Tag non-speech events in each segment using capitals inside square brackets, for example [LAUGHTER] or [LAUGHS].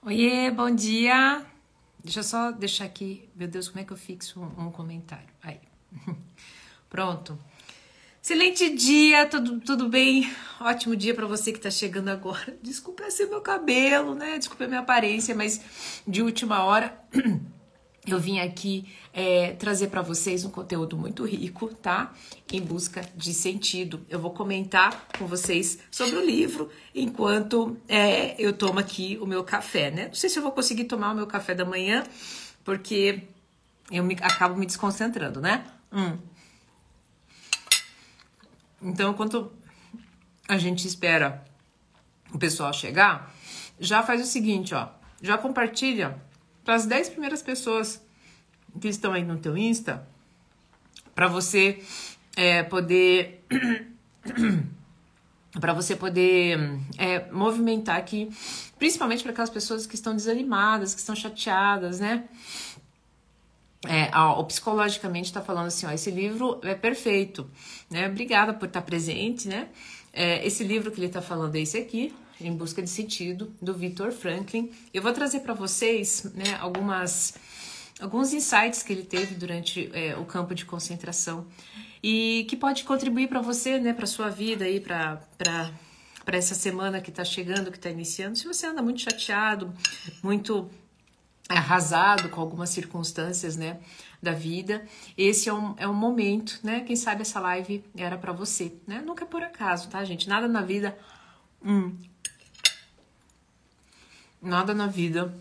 Oiê, bom dia. Deixa eu só deixar aqui. Meu Deus, como é que eu fixo um, um comentário? Aí. [LAUGHS] Pronto. Excelente dia, tudo, tudo bem? Ótimo dia para você que tá chegando agora. Desculpa ser meu cabelo, né? Desculpa a minha aparência, mas de última hora [CLEARS THROAT] eu vim aqui é, trazer para vocês um conteúdo muito rico, tá? Em busca de sentido. Eu vou comentar com vocês sobre o livro enquanto é, eu tomo aqui o meu café, né? Não sei se eu vou conseguir tomar o meu café da manhã, porque eu me, acabo me desconcentrando, né? Hum. Então, enquanto a gente espera o pessoal chegar, já faz o seguinte, ó. Já compartilha para as 10 primeiras pessoas que estão aí no teu Insta, para você é, poder [CLEARS THROAT] para você poder é, movimentar aqui, principalmente para aquelas pessoas que estão desanimadas, que estão chateadas, né? É, ó, psicologicamente está falando assim, ó, esse livro é perfeito, né? Obrigada por estar tá presente, né? É, esse livro que ele está falando é esse aqui, em Busca de Sentido, do Victor Franklin. Eu vou trazer para vocês né, algumas, alguns insights que ele teve durante é, o campo de concentração e que pode contribuir para você, né, para sua vida aí, para para essa semana que está chegando, que está iniciando. Se você anda muito chateado, muito arrasado com algumas circunstâncias, né, da vida, esse é um, é um momento, né? Quem sabe essa live era para você, né? Nunca é por acaso, tá, gente? Nada na vida hum, Nada na vida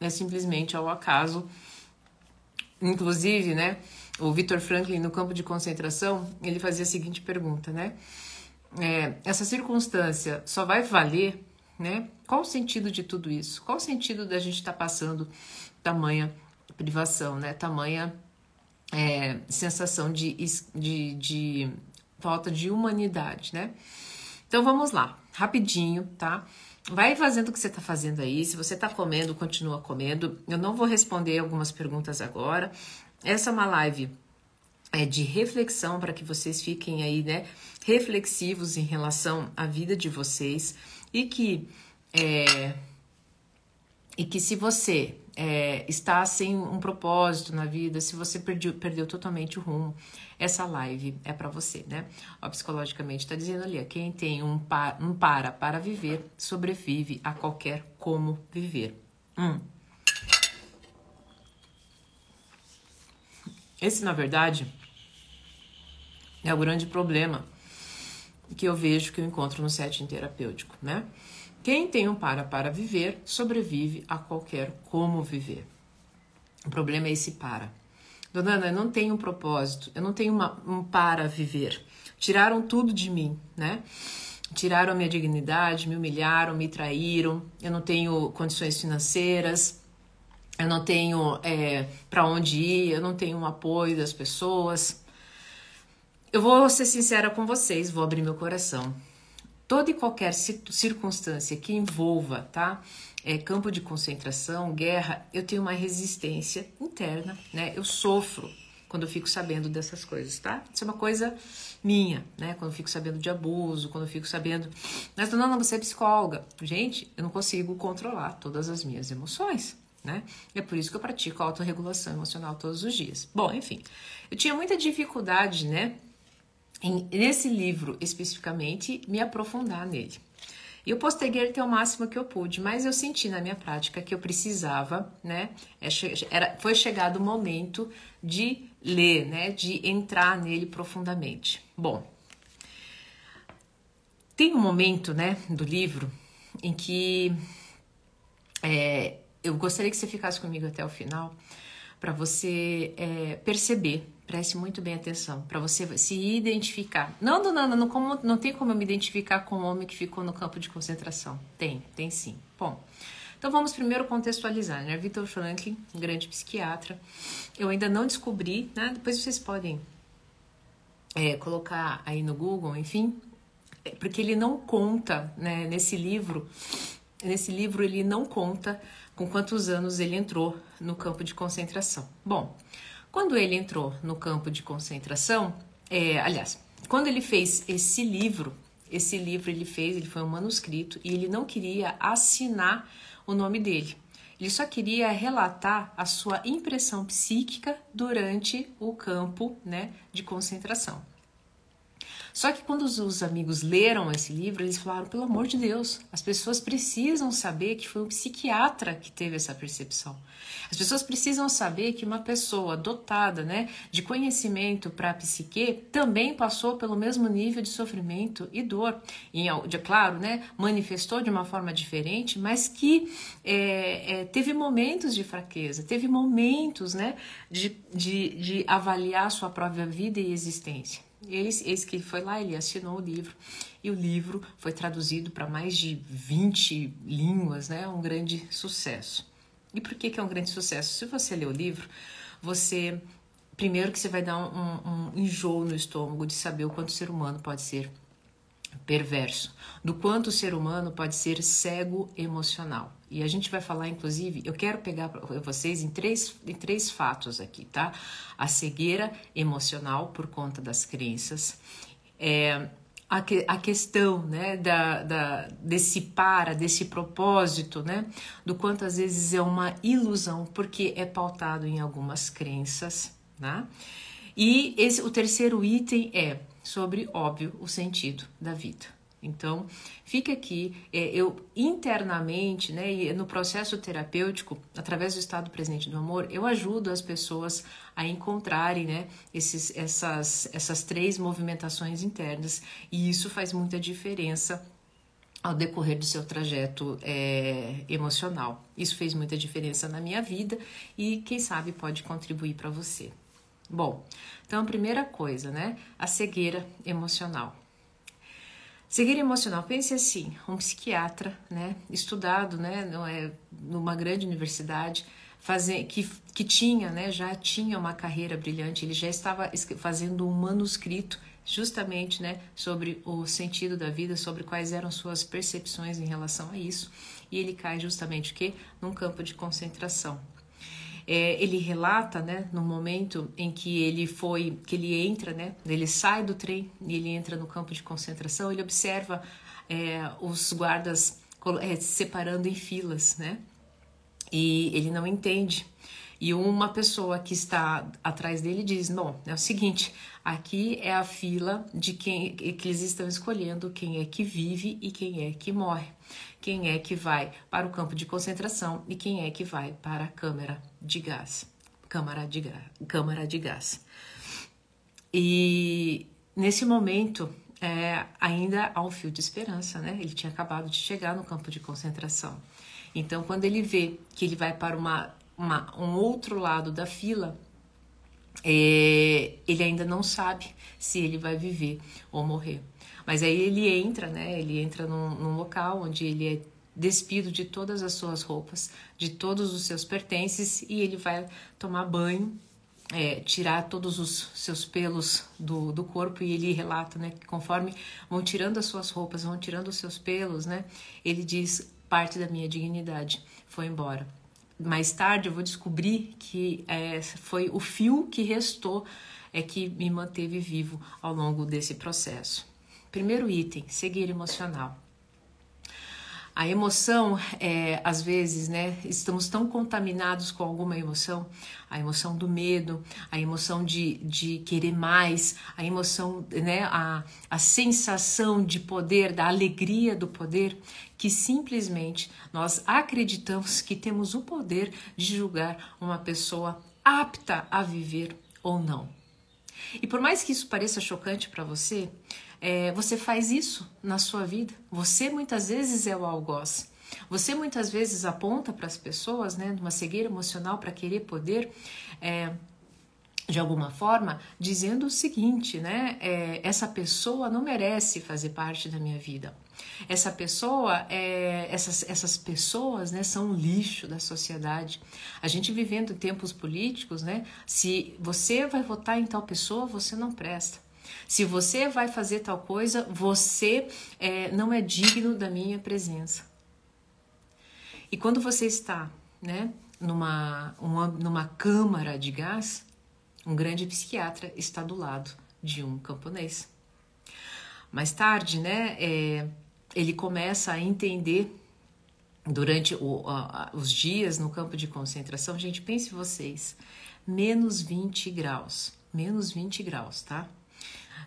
é simplesmente ao acaso. Inclusive, né, o Victor Franklin no campo de concentração, ele fazia a seguinte pergunta, né? É, essa circunstância só vai valer, né? Qual o sentido de tudo isso? Qual o sentido da gente estar tá passando tamanha privação, né? Tamanha é, sensação de, de, de falta de humanidade, né? Então vamos lá, rapidinho, tá? Vai fazendo o que você está fazendo aí. Se você está comendo, continua comendo. Eu não vou responder algumas perguntas agora. Essa é uma live é, de reflexão para que vocês fiquem aí, né, reflexivos em relação à vida de vocês e que é, e que se você é, está sem um propósito na vida, se você perdeu, perdeu totalmente o rumo, essa live é para você, né? Ó, psicologicamente está dizendo ali, ó, quem tem um, pa, um para para viver, sobrevive a qualquer como viver. Hum. Esse, na verdade, é o grande problema que eu vejo que eu encontro no setting terapêutico, né? Quem tem um para para viver, sobrevive a qualquer como viver. O problema é esse para. Dona Ana, eu não tenho um propósito, eu não tenho uma, um para viver. Tiraram tudo de mim, né? Tiraram minha dignidade, me humilharam, me traíram, eu não tenho condições financeiras, eu não tenho é, para onde ir, eu não tenho um apoio das pessoas. Eu vou ser sincera com vocês, vou abrir meu coração. Toda e qualquer circunstância que envolva, tá? É, campo de concentração, guerra, eu tenho uma resistência interna, né? Eu sofro quando eu fico sabendo dessas coisas, tá? Isso é uma coisa minha, né? Quando eu fico sabendo de abuso, quando eu fico sabendo. Mas não, não, você é psicóloga. Gente, eu não consigo controlar todas as minhas emoções, né? É por isso que eu pratico a autorregulação emocional todos os dias. Bom, enfim, eu tinha muita dificuldade, né? Em, nesse livro especificamente, me aprofundar nele. E eu posterguei até o máximo que eu pude, mas eu senti na minha prática que eu precisava, né? É era, foi chegado o momento de ler, né? De entrar nele profundamente. Bom, tem um momento, né, do livro em que é, eu gostaria que você ficasse comigo até o final para você é, perceber Preste muito bem atenção para você se identificar. Não, não, não, como, não tem como eu me identificar com o homem que ficou no campo de concentração. Tem, tem sim. Bom, então vamos primeiro contextualizar, né? Victor Franklin, grande psiquiatra. Eu ainda não descobri, né? Depois vocês podem é, colocar aí no Google, enfim, é, porque ele não conta, né? Nesse livro, nesse livro ele não conta com quantos anos ele entrou no campo de concentração. Bom, quando ele entrou no campo de concentração, é, aliás, quando ele fez esse livro, Esse livro ele fez, ele foi um manuscrito e ele não queria assinar o nome dele. Ele só queria relatar a sua impressão psíquica durante o campo né, de concentração. Só que quando os, amigos leram esse livro, eles falaram: pelo amor de Deus, as pessoas precisam saber que foi um psiquiatra que teve essa percepção. As pessoas precisam saber que uma pessoa dotada né, de conhecimento para a psique também passou pelo mesmo nível de sofrimento e dor. E, claro, né, manifestou de uma forma diferente, mas que é, é, teve momentos de fraqueza, teve momentos né, de, de, de avaliar sua própria vida e existência. Eis, eis que foi lá, ele assinou o livro e o livro foi traduzido para mais de 20 línguas, né? Um grande sucesso. E por que, que é um grande sucesso? Se você ler o livro, você primeiro que você vai dar um, um enjoo no estômago de saber o quanto o ser humano pode ser perverso, do quanto o ser humano pode ser cego emocional. E a gente vai falar, inclusive, eu quero pegar vocês em três, em três fatos aqui, tá? A cegueira emocional por conta das crenças, é, a, que, a questão né, da, da, desse para, desse propósito, né, do quanto às vezes é uma ilusão, porque é pautado em algumas crenças. Né? E esse, o terceiro item é sobre, óbvio, o sentido da vida. Então, fica aqui, é, eu internamente, né, e no processo terapêutico, através do estado presente do amor, eu ajudo as pessoas a encontrarem, né, esses, essas, essas três movimentações internas, e isso faz muita diferença ao decorrer do seu trajeto é, emocional. Isso fez muita diferença na minha vida e, quem sabe, pode contribuir para você. Bom, então a primeira coisa, né, a cegueira emocional. Cegueira emocional, pense assim, um psiquiatra, né, estudado, né, é, numa grande universidade, fazer, que, que tinha, né, já tinha uma carreira brilhante, ele já estava fazendo um manuscrito justamente, né, sobre o sentido da vida, sobre quais eram suas percepções em relação a isso, e ele cai justamente o que? Num campo de concentração. É, ele relata, né, no momento em que ele foi, que ele entra, né, ele sai do trem e ele entra no campo de concentração, ele observa é, os guardas é, separando em filas, né, e ele não entende. E uma pessoa que está atrás dele diz: Não, é o seguinte, aqui é a fila de quem que eles estão escolhendo quem é que vive e quem é que morre quem é que vai para o campo de concentração e quem é que vai para a câmara de gás. Câmara de, câmara de gás. E nesse momento é, ainda há um fio de esperança, né? Ele tinha acabado de chegar no campo de concentração. Então, quando ele vê que ele vai para uma, uma um outro lado da fila, é, ele ainda não sabe se ele vai viver ou morrer. Mas aí ele entra, né? Ele entra num, num local onde ele é despido de todas as suas roupas, de todos os seus pertences e ele vai tomar banho, é, tirar todos os seus pelos do, do corpo e ele relata, né, que conforme vão tirando as suas roupas, vão tirando os seus pelos, né, ele diz parte da minha dignidade foi embora. Mais tarde eu vou descobrir que é, foi o fio que restou é que me manteve vivo ao longo desse processo. Primeiro item, seguir emocional. A emoção, é, às vezes, né, estamos tão contaminados com alguma emoção, a emoção do medo, a emoção de, de querer mais, a emoção, né, a, a sensação de poder, da alegria do poder, que simplesmente nós acreditamos que temos o poder de julgar uma pessoa apta a viver ou não. E por mais que isso pareça chocante para você, é, você faz isso na sua vida. Você muitas vezes é o algoz. Você muitas vezes aponta para as pessoas, né, numa cegueira emocional para querer poder, é, de alguma forma, dizendo o seguinte, né, é, essa pessoa não merece fazer parte da minha vida. Essa pessoa, é, essas, essas pessoas, né, são um lixo da sociedade. A gente vivendo tempos políticos, né, se você vai votar em tal pessoa, você não presta. Se você vai fazer tal coisa, você é, não é digno da minha presença. E quando você está né, numa, uma, numa câmara de gás, um grande psiquiatra está do lado de um camponês. Mais tarde, né, é, ele começa a entender durante o, a, os dias no campo de concentração. Gente, pense vocês, menos 20 graus, menos 20 graus, tá?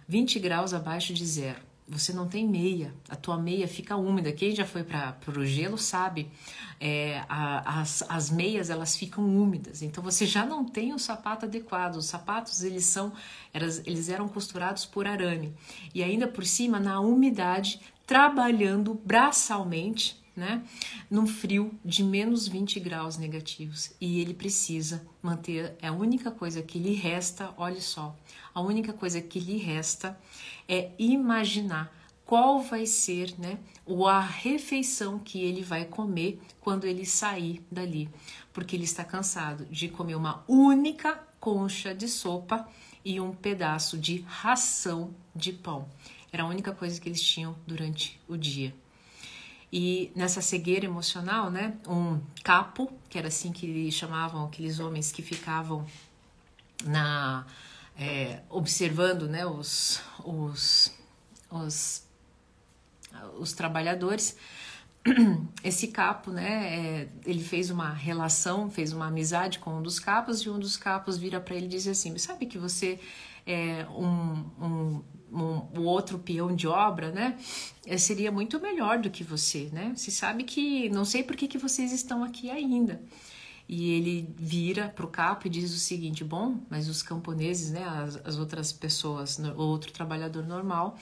20 graus abaixo de zero. Você não tem meia, a tua meia fica úmida. Quem já foi para o gelo sabe, é, a, as, as meias elas ficam úmidas. Então você já não tem o sapato adequado. Os sapatos eles são, eles eram costurados por arame e ainda por cima na umidade, trabalhando braçalmente né? Num frio de menos 20 graus negativos. E ele precisa manter, a única coisa que lhe resta, olha só, a única coisa que lhe resta é imaginar qual vai ser, né, a refeição que ele vai comer quando ele sair dali, porque ele está cansado de comer uma única concha de sopa e um pedaço de ração de pão. Era a única coisa que eles tinham durante o dia. E nessa cegueira emocional, né, um capo, que era assim que chamavam aqueles homens que ficavam na é, observando, né, os, os, os, os trabalhadores. [CLEARS THROAT] Esse capo, né, é, ele fez uma relação, fez uma amizade com um dos capos e um dos capos vira para ele e diz assim: sabe que você é um, um um, o outro peão de obra, né? Eh, seria muito melhor do que você, né? Você sabe que não sei por que, que vocês estão aqui ainda. E ele vira para o capo e diz o seguinte: bom, mas os camponeses, né, as, as outras pessoas, outro trabalhador normal,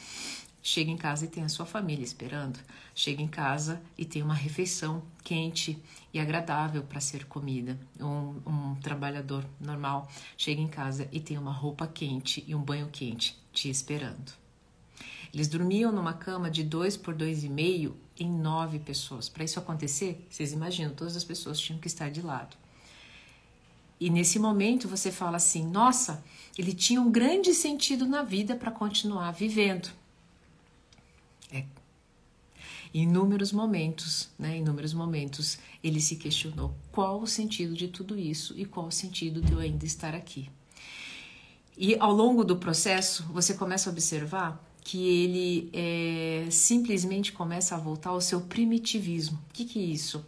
chega em casa e tem a sua família esperando. Chega em casa e tem uma refeição quente e agradável para ser comida. Um, um, trabalhador normal chega em casa e tem uma roupa quente e um banho quente te esperando. Eles dormiam numa cama de dois por dois e meio em nove pessoas. Para isso acontecer, vocês imaginam, todas as pessoas tinham que estar de lado. E nesse momento você fala assim: nossa, ele tinha um grande sentido na vida para continuar vivendo. É. Inúmeros momentos, né, em inúmeros momentos, ele se questionou qual o sentido de tudo isso e qual o sentido de eu ainda estar aqui. E ao longo do processo, você começa a observar que ele é, simplesmente começa a voltar ao seu primitivismo. O que, que é isso?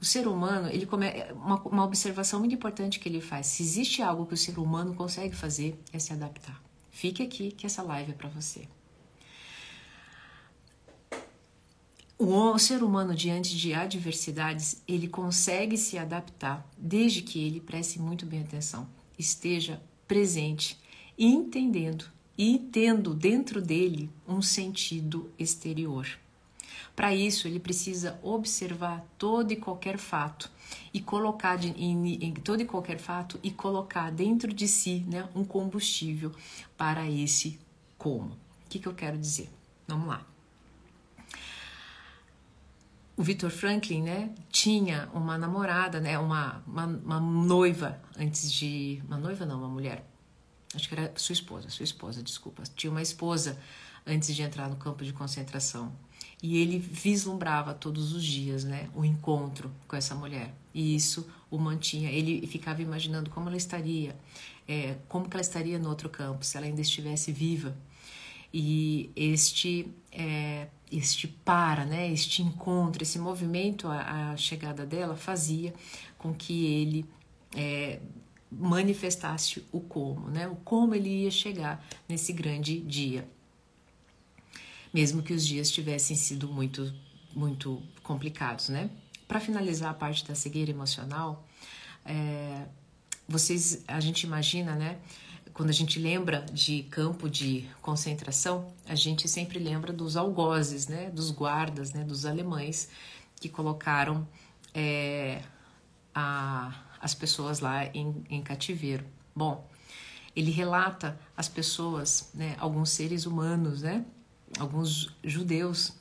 O ser humano, ele come... uma, uma observação muito importante que ele faz. Se existe algo que o ser humano consegue fazer, é se adaptar. Fique aqui que essa live é para você. O ser humano, diante de adversidades, ele consegue se adaptar desde que ele preste muito bem atenção, esteja presente, entendendo e tendo dentro dele um sentido exterior. Para isso, ele precisa observar todo e qualquer fato e colocar de, em, em, todo e qualquer fato e colocar dentro de si né, um combustível para esse como. O que, que eu quero dizer? Vamos lá o Victor Franklin, né, tinha uma namorada, né, uma, uma, uma, noiva antes de, uma noiva não, uma mulher, acho que era sua esposa, sua esposa, desculpa, tinha uma esposa antes de entrar no campo de concentração. E ele vislumbrava todos os dias, né, o encontro com essa mulher. E isso o mantinha, ele ficava imaginando como ela estaria, é, como que ela estaria no outro campo, se ela ainda estivesse viva. E este é, este para, né, este encontro, esse movimento, a, a chegada dela fazia com que ele é, manifestasse o como, né, o como ele ia chegar nesse grande dia, mesmo que os dias tivessem sido muito, muito complicados, né. Para finalizar a parte da cegueira emocional, é, vocês, a gente imagina, né, quando a gente lembra de campo de concentração, a gente sempre lembra dos algozes, né, dos guardas, né, dos alemães que colocaram é, a, as pessoas lá em, em cativeiro. Bom, ele relata as pessoas, né, alguns seres humanos, né, alguns judeus,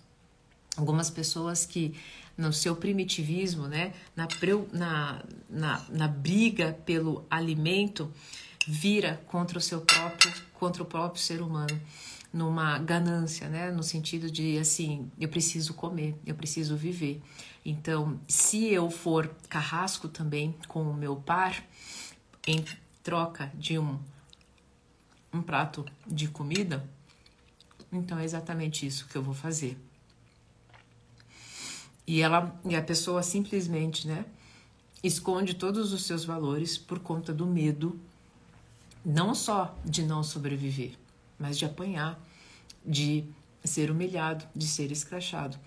algumas pessoas que no seu primitivismo, né, na, na, na, na briga pelo alimento, vira contra o seu próprio, contra o próprio ser humano, numa ganância, né? No sentido de assim, eu preciso comer, eu preciso viver. Então, se eu for carrasco também com o meu par, em troca de um, um prato de comida, então é exatamente isso que eu vou fazer. E ela e a pessoa simplesmente, né, esconde todos os seus valores por conta do medo não só de não sobreviver, mas de apanhar, de ser humilhado, de ser escrachado.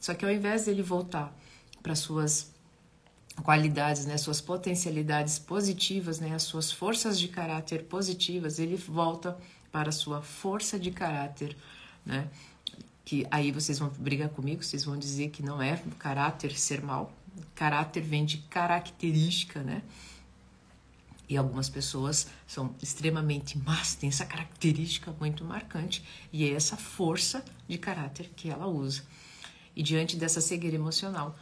Só que ao invés dele voltar para suas qualidades, né, suas potencialidades positivas, né, as suas forças de caráter positivas, ele volta para a sua força de caráter, né? Que aí vocês vão brigar comigo, vocês vão dizer que não é caráter ser mal. Caráter vem de característica, né? E algumas pessoas são extremamente más, têm essa característica muito marcante, e é essa força de caráter que ela usa. E diante dessa cegueira emocional,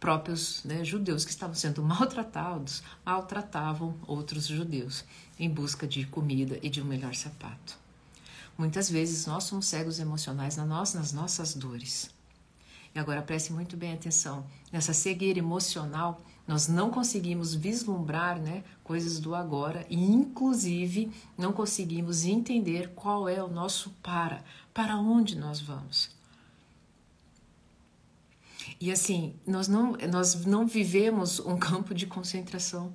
próprios né, judeus que estavam sendo maltratados maltratavam outros judeus em busca de comida e de um melhor sapato. Muitas vezes nós somos cegos emocionais nas nossas dores. E agora preste muito bem atenção. Nessa cegueira emocional, nós não conseguimos vislumbrar né, coisas do agora e, inclusive, não conseguimos entender qual é o nosso para, para onde nós vamos. E assim, nós não, nós não vivemos um campo de concentração.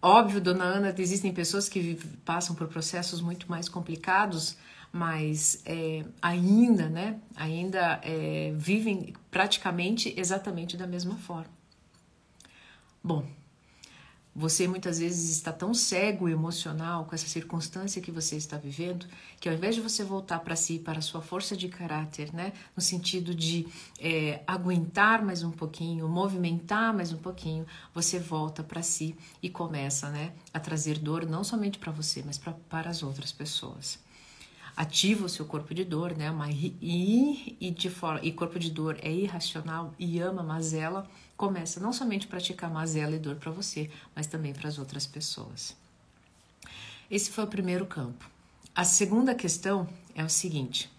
Óbvio, dona Ana, existem pessoas que passam por processos muito mais complicados, mas é, ainda, né, ainda é, vivem praticamente exatamente da mesma forma. Bom, você muitas vezes está tão cego emocional com essa circunstância que você está vivendo, que ao invés de você voltar para si, para a sua força de caráter, né, no sentido de é, aguentar mais um pouquinho, movimentar mais um pouquinho, você volta para si e começa, né, a trazer dor não somente para você, mas pra, para as outras pessoas ativa o seu corpo de dor, né? Uma, e, e, de forma, e corpo de dor é irracional e ama mazela, começa não somente a praticar mazela e dor para você, mas também para as outras pessoas. Esse foi o primeiro campo. A segunda questão é o seguinte.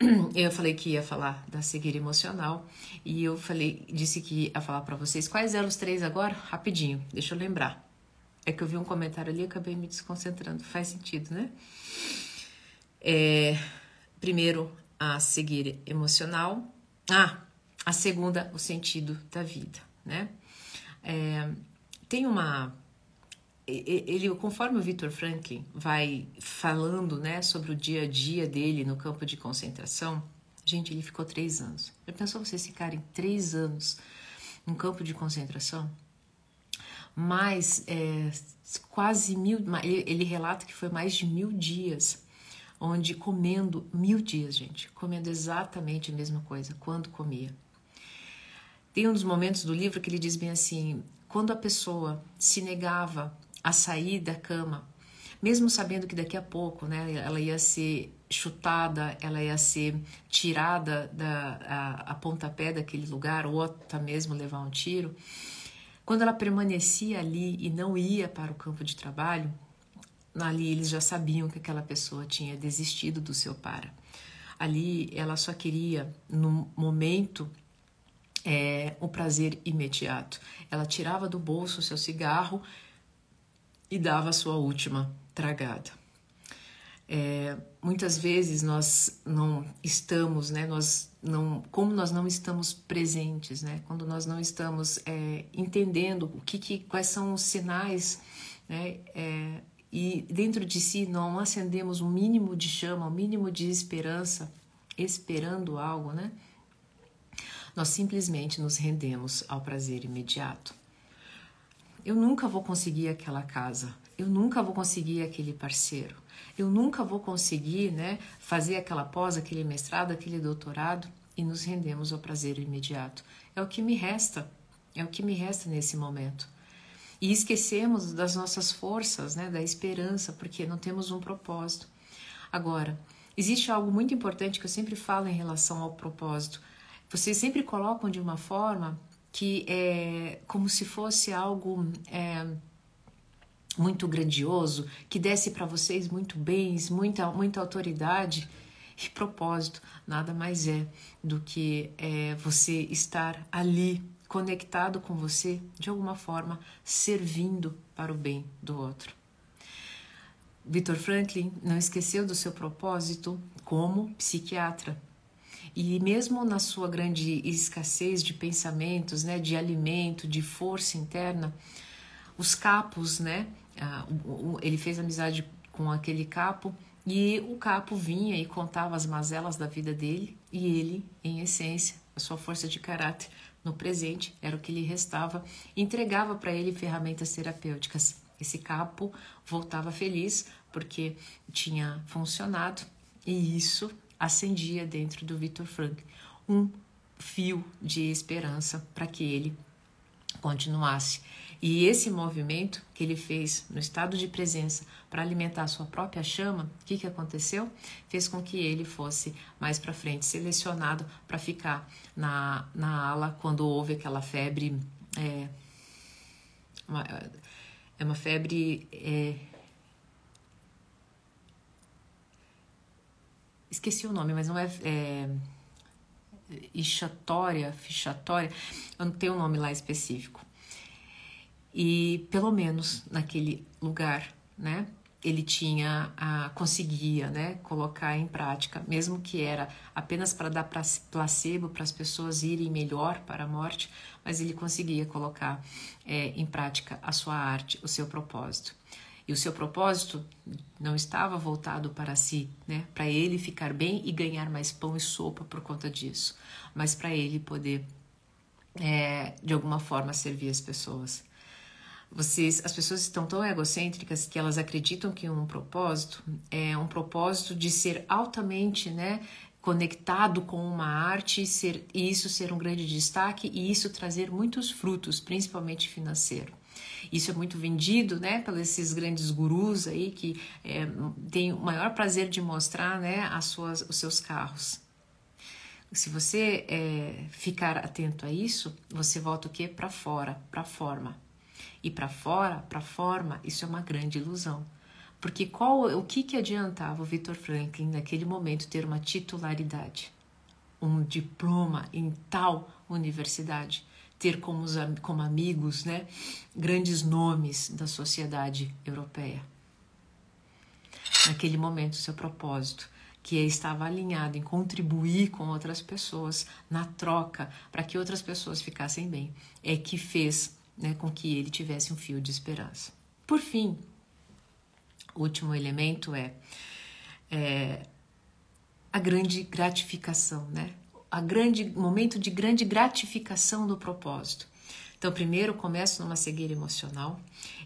[CLEARS THROAT] Eu falei que ia falar da cegueira emocional e eu falei, disse que ia falar para vocês quais eram os três agora, rapidinho. Deixa eu lembrar. É que eu vi um comentário ali e acabei me desconcentrando. Faz sentido, né? É, primeiro, a cegueira emocional. Ah, a segunda, o sentido da vida, né? É, tem uma ele conforme o Victor Franklin vai falando né sobre o dia a dia dele no campo de concentração gente ele ficou três anos já pensou vocês ficarem três anos no campo de concentração mais é, quase mil ele relata que foi mais de mil dias onde comendo mil dias, gente, comendo exatamente a mesma coisa, quando comia. Tem um dos momentos do livro que ele diz bem assim: quando a pessoa se negava a sair da cama, mesmo sabendo que daqui a pouco, né, ela ia ser chutada, ela ia ser tirada da a, a pontapé daquele lugar ou até mesmo levar um tiro. Quando ela permanecia ali e não ia para o campo de trabalho, ali eles já sabiam que aquela pessoa tinha desistido do seu para. Ali ela só queria, no momento, é, o prazer imediato. Ela tirava do bolso seu cigarro e dava a sua última tragada. É, muitas vezes nós não estamos, né? Nós não, como nós não estamos presentes, né? Quando nós não estamos é, entendendo o que, que, quais são os sinais, né? É, e dentro de si não acendemos um mínimo de chama, um mínimo de esperança, esperando algo, né? Nós simplesmente nos rendemos ao prazer imediato. Eu nunca vou conseguir aquela casa, eu nunca vou conseguir aquele parceiro, eu nunca vou conseguir, né, fazer aquela pós, aquele mestrado, aquele doutorado e nos rendemos ao prazer imediato. É o que me resta, é o que me resta nesse momento. E esquecemos das nossas forças, né, da esperança, porque não temos um propósito. Agora, existe algo muito importante que eu sempre falo em relação ao propósito. Vocês sempre colocam de uma forma que é como se fosse algo é, muito grandioso, que desse para vocês muito bens, muita, muita autoridade. E propósito nada mais é do que é, você estar ali conectado com você, de alguma forma, servindo para o bem do outro. Victor Franklin não esqueceu do seu propósito como psiquiatra. E mesmo na sua grande escassez de pensamentos, né, de alimento, de força interna, os capos, né, ele fez amizade com aquele capo e o capo vinha e contava as mazelas da vida dele e ele, em essência, a sua força de caráter no presente era o que lhe restava, entregava para ele ferramentas terapêuticas. Esse capo voltava feliz porque tinha funcionado e isso acendia dentro do Victor Frank um fio de esperança para que ele continuasse. E esse movimento que ele fez no estado de presença para alimentar sua própria chama, o que, que aconteceu? Fez com que ele fosse mais para frente selecionado para ficar na, na ala quando houve aquela febre. É, uma, é uma febre. É, esqueci o nome, mas não é, é ixatória, fichatória, eu não tenho um nome lá específico. E pelo menos naquele lugar, né, ele tinha a, conseguia, né, colocar em prática, mesmo que era apenas para dar placebo para as pessoas irem melhor para a morte, mas ele conseguia colocar é, em prática a sua arte, o seu propósito. E o seu propósito não estava voltado para si, né? Para ele ficar bem e ganhar mais pão e sopa por conta disso, mas para ele poder é, de alguma forma servir as pessoas. Vocês, as pessoas estão tão egocêntricas que elas acreditam que um propósito é um propósito de ser altamente, né, conectado com uma arte ser, e isso ser um grande destaque e isso trazer muitos frutos, principalmente financeiro. Isso é muito vendido, né, pelos esses grandes gurus aí que é, têm o maior prazer de mostrar, né, as suas, os seus carros. Se você é, ficar atento a isso, você volta o que para fora, para forma. E para fora, para forma, isso é uma grande ilusão. Porque qual, o que, que adiantava o Victor Franklin naquele momento ter uma titularidade, um diploma em tal universidade? Ter como, como amigos né, grandes nomes da sociedade europeia. Naquele momento, seu propósito, que estava alinhado em contribuir com outras pessoas na troca para que outras pessoas ficassem bem, é que fez né, com que ele tivesse um fio de esperança. Por fim, o último elemento é, é a grande gratificação, né? A grande momento de grande gratificação do propósito. Então, primeiro começo numa cegueira emocional,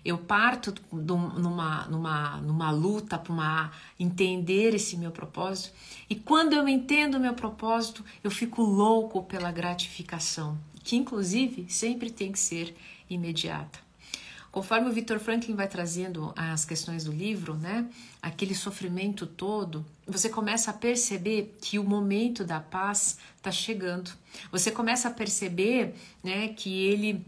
eu parto numa, numa, numa luta para entender esse meu propósito, e quando eu entendo o meu propósito, eu fico louco pela gratificação, que inclusive sempre tem que ser imediata. Conforme o Victor Franklin vai trazendo as questões do livro, né, aquele sofrimento todo, você começa a perceber que o momento da paz está chegando. Você começa a perceber, né, que ele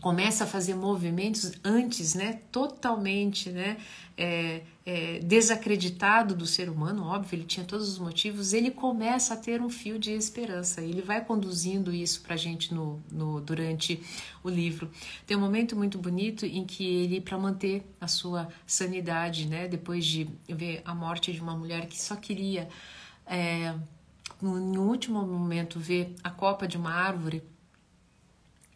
começa a fazer movimentos antes, né, totalmente, né, é, é, desacreditado do ser humano, óbvio, ele tinha todos os motivos, ele começa a ter um fio de esperança. Ele vai conduzindo isso para a gente no, no, durante o livro. Tem um momento muito bonito em que ele, para manter a sua sanidade, né, depois de ver a morte de uma mulher que só queria, é, no último momento, ver a copa de uma árvore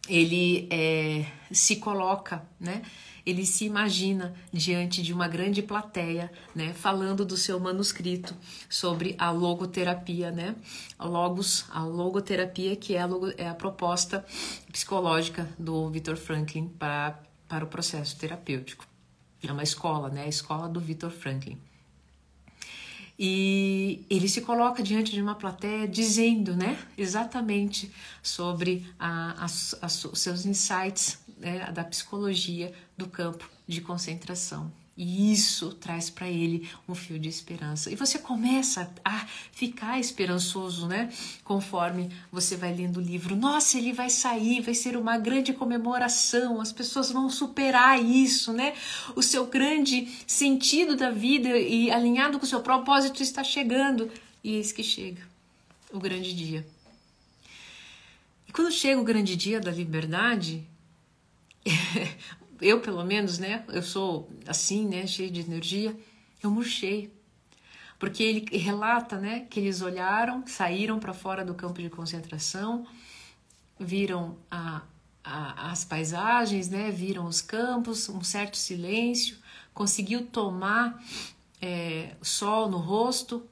ele é, se coloca, né? Ele se imagina diante de uma grande plateia, né? Falando do seu manuscrito sobre a logoterapia, né? Logos, a logoterapia que é a, logo, é a proposta psicológica do Viktor Franklin para, para o processo terapêutico. É uma escola, né? A escola do Viktor Franklin. E ele se coloca diante de uma plateia dizendo né, exatamente sobre os seus insights né, da psicologia do campo de concentração. E isso traz para ele um fio de esperança. E você começa a ficar esperançoso, né? Conforme você vai lendo o livro. Nossa, ele vai sair, vai ser uma grande comemoração, as pessoas vão superar isso, né? O seu grande sentido da vida e alinhado com o seu propósito está chegando. E eis que chega o grande dia. E quando chega o grande dia da liberdade, [LAUGHS] eu pelo menos, né? Eu sou assim, né? Cheio de energia. Eu murchei. Porque ele relata, né? Que eles olharam, saíram para fora do campo de concentração, viram a, a, as paisagens, né? Viram os campos, um certo silêncio, conseguiu tomar é, sol no rosto,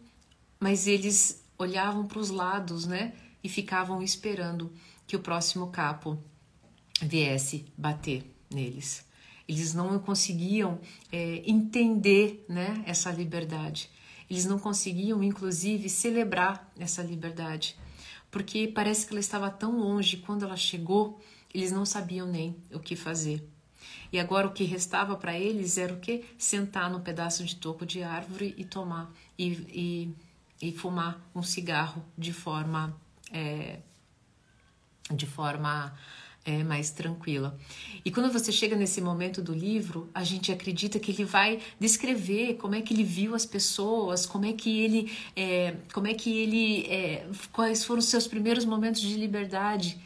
mas eles olhavam para os lados, né? E ficavam esperando que o próximo capo viesse bater neles. Eles não conseguiam é, entender né, essa liberdade. Eles não conseguiam, inclusive, celebrar essa liberdade, porque parece que ela estava tão longe. Quando ela chegou, eles não sabiam nem o que fazer. E agora o que restava para eles era o que? Sentar num pedaço de toco de árvore e tomar e, e, e fumar um cigarro de forma é, de forma é, mais tranquila. E quando você chega nesse momento do livro, a gente acredita que ele vai descrever como é que ele viu as pessoas, como é que ele, é, como é que ele, é, quais foram os seus primeiros momentos de liberdade.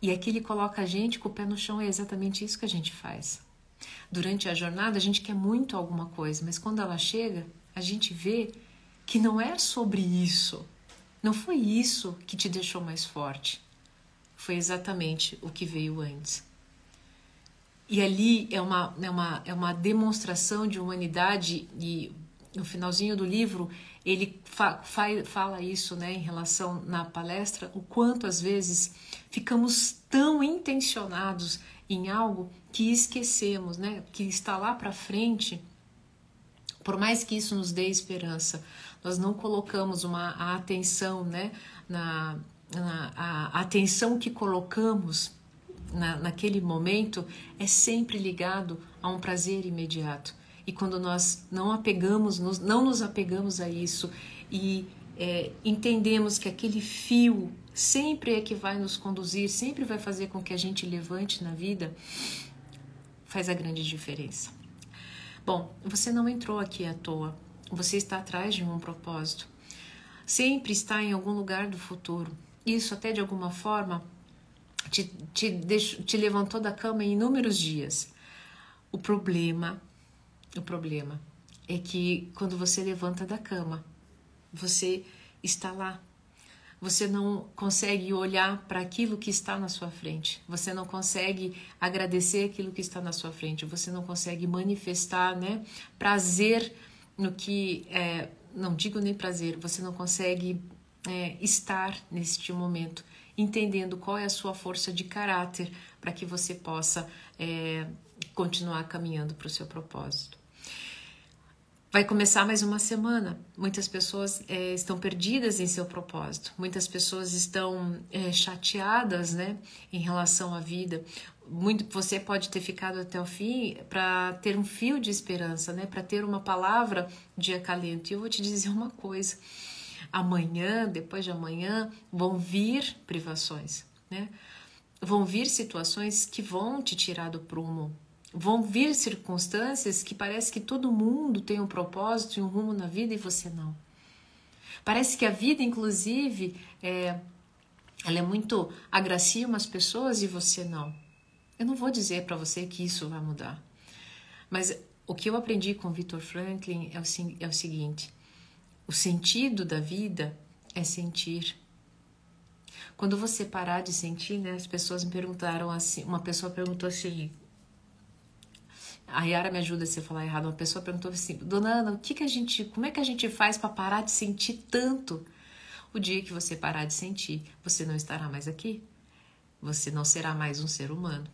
E aqui ele coloca a gente com o pé no chão, é exatamente isso que a gente faz. Durante a jornada, a gente quer muito alguma coisa, mas quando ela chega, a gente vê que não é sobre isso. Não foi isso que te deixou mais forte foi exatamente o que veio antes. E ali é uma, é uma, é uma demonstração de humanidade, e no finalzinho do livro ele fa, fa, fala isso né, em relação na palestra, o quanto às vezes ficamos tão intencionados em algo que esquecemos, né, que está lá para frente, por mais que isso nos dê esperança, nós não colocamos uma atenção né, na, a, a atenção que colocamos na, naquele momento é sempre ligado a um prazer imediato. E quando nós não apegamos, nos, não nos apegamos a isso e é, entendemos que aquele fio sempre é que vai nos conduzir, sempre vai fazer com que a gente levante na vida, faz a grande diferença. Bom, você não entrou aqui à toa. Você está atrás de um propósito. Sempre está em algum lugar do futuro isso até de alguma forma te, te, deixo, te levantou da cama em inúmeros dias. O problema, o problema é que quando você levanta da cama, você está lá. Você não consegue olhar para aquilo que está na sua frente. Você não consegue agradecer aquilo que está na sua frente. Você não consegue manifestar, né, prazer no que é, não digo nem prazer. Você não consegue é, estar neste momento, entendendo qual é a sua força de caráter para que você possa é, continuar caminhando para o seu propósito. Vai começar mais uma semana. Muitas pessoas é, estão perdidas em seu propósito. Muitas pessoas estão é, chateadas, né, em relação à vida. Muito, você pode ter ficado até o fim para ter um fio de esperança, né, para ter uma palavra de acalento. E eu vou te dizer uma coisa amanhã, depois de amanhã, vão vir privações, né? Vão vir situações que vão te tirar do prumo. Vão vir circunstâncias que parece que todo mundo tem um propósito e um rumo na vida e você não. Parece que a vida, inclusive, é, ela é muito agracia umas pessoas e você não. Eu não vou dizer para você que isso vai mudar, mas o que eu aprendi com Victor Franklin é o, é o seguinte: o sentido da vida é sentir. Quando você parar de sentir, né, as pessoas me perguntaram assim, uma pessoa perguntou assim, a Yara me ajuda se eu falar errado, uma pessoa perguntou assim, Dona Ana, o que que a gente, como é que a gente faz para parar de sentir tanto? O dia que você parar de sentir, você não estará mais aqui. Você não será mais um ser humano.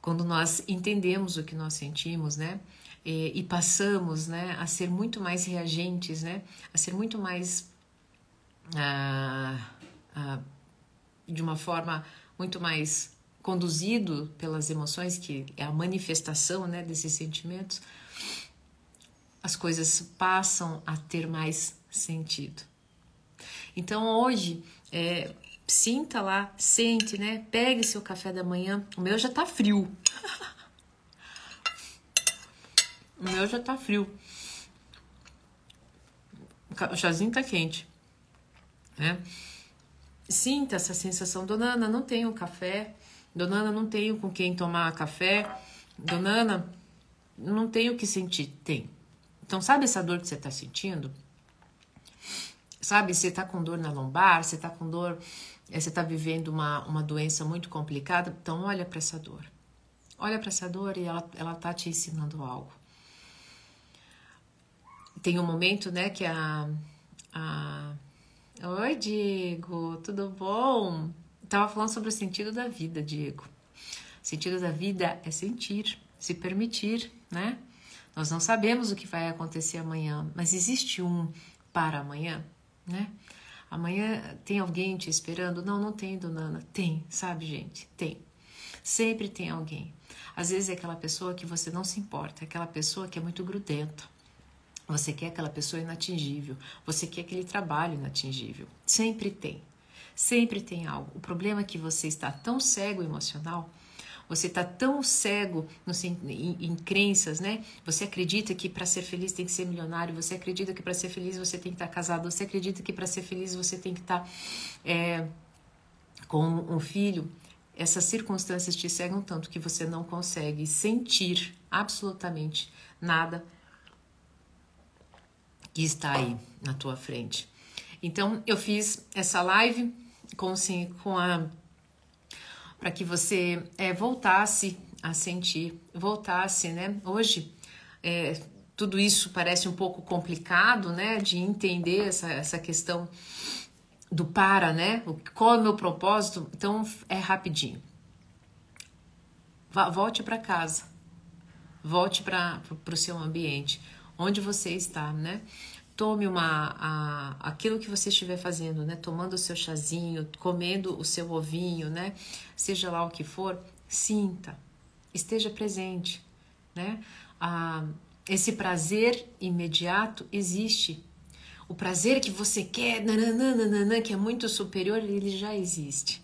Quando nós entendemos o que nós sentimos, né? E, e passamos né, a ser muito mais reagentes, né, a ser muito mais ah, ah, de uma forma muito mais conduzido pelas emoções, que é a manifestação né, desses sentimentos, as coisas passam a ter mais sentido. Então hoje, é, sinta lá, sente, né? Pegue seu café da manhã. O meu já tá frio. [LAUGHS] O meu já tá frio. O chazinho tá quente. Né? Sinta essa sensação, dona Ana, não tenho café, Dona Ana, não tenho com quem tomar café. Dona Ana, não tenho o que sentir. Tem. Então, sabe essa dor que você está sentindo? Sabe, você está com dor na lombar, você está com dor, eh, você está vivendo uma, uma doença muito complicada. Então, olha para essa dor. Olha para essa dor e ela, ela tá te ensinando algo. Tem um momento, né, que a, a Oi, Diego, tudo bom? Tava falando sobre o sentido da vida, Diego. O sentido da vida é sentir, se permitir, né? Nós não sabemos o que vai acontecer amanhã, mas existe um para amanhã, né? Amanhã tem alguém te esperando? Não, não tem, dona Ana. Tem, sabe, gente? Tem. Sempre tem alguém. Às vezes é aquela pessoa que você não se importa, é aquela pessoa que é muito grudenta você quer aquela pessoa inatingível, você quer aquele trabalho inatingível. Sempre tem. Sempre tem algo. O problema é que você está tão cego emocional, você está tão cego em, em, crenças, né? Você acredita que para ser feliz tem que ser milionário, você acredita que para ser feliz você tem que estar tá casado, você acredita que para ser feliz você tem que estar tá, é, com um filho. Essas circunstâncias te cegam tanto que você não consegue sentir absolutamente nada que está aí na tua frente. Então eu fiz essa live com, sim, com a para que você é, voltasse a sentir, voltasse, né? Hoje é, tudo isso parece um pouco complicado, né? De entender essa, essa questão do para, né? Qual é o meu propósito? Então é rapidinho. Volte para casa, volte para o seu ambiente onde você está, né? Tome uma, a, aquilo que você estiver fazendo, né? Tomando o seu chazinho, comendo o seu ovinho, né? Seja lá o que for, sinta, esteja presente, né? Ah, esse prazer imediato existe. O prazer que você quer, nananana, que é muito superior, ele já existe.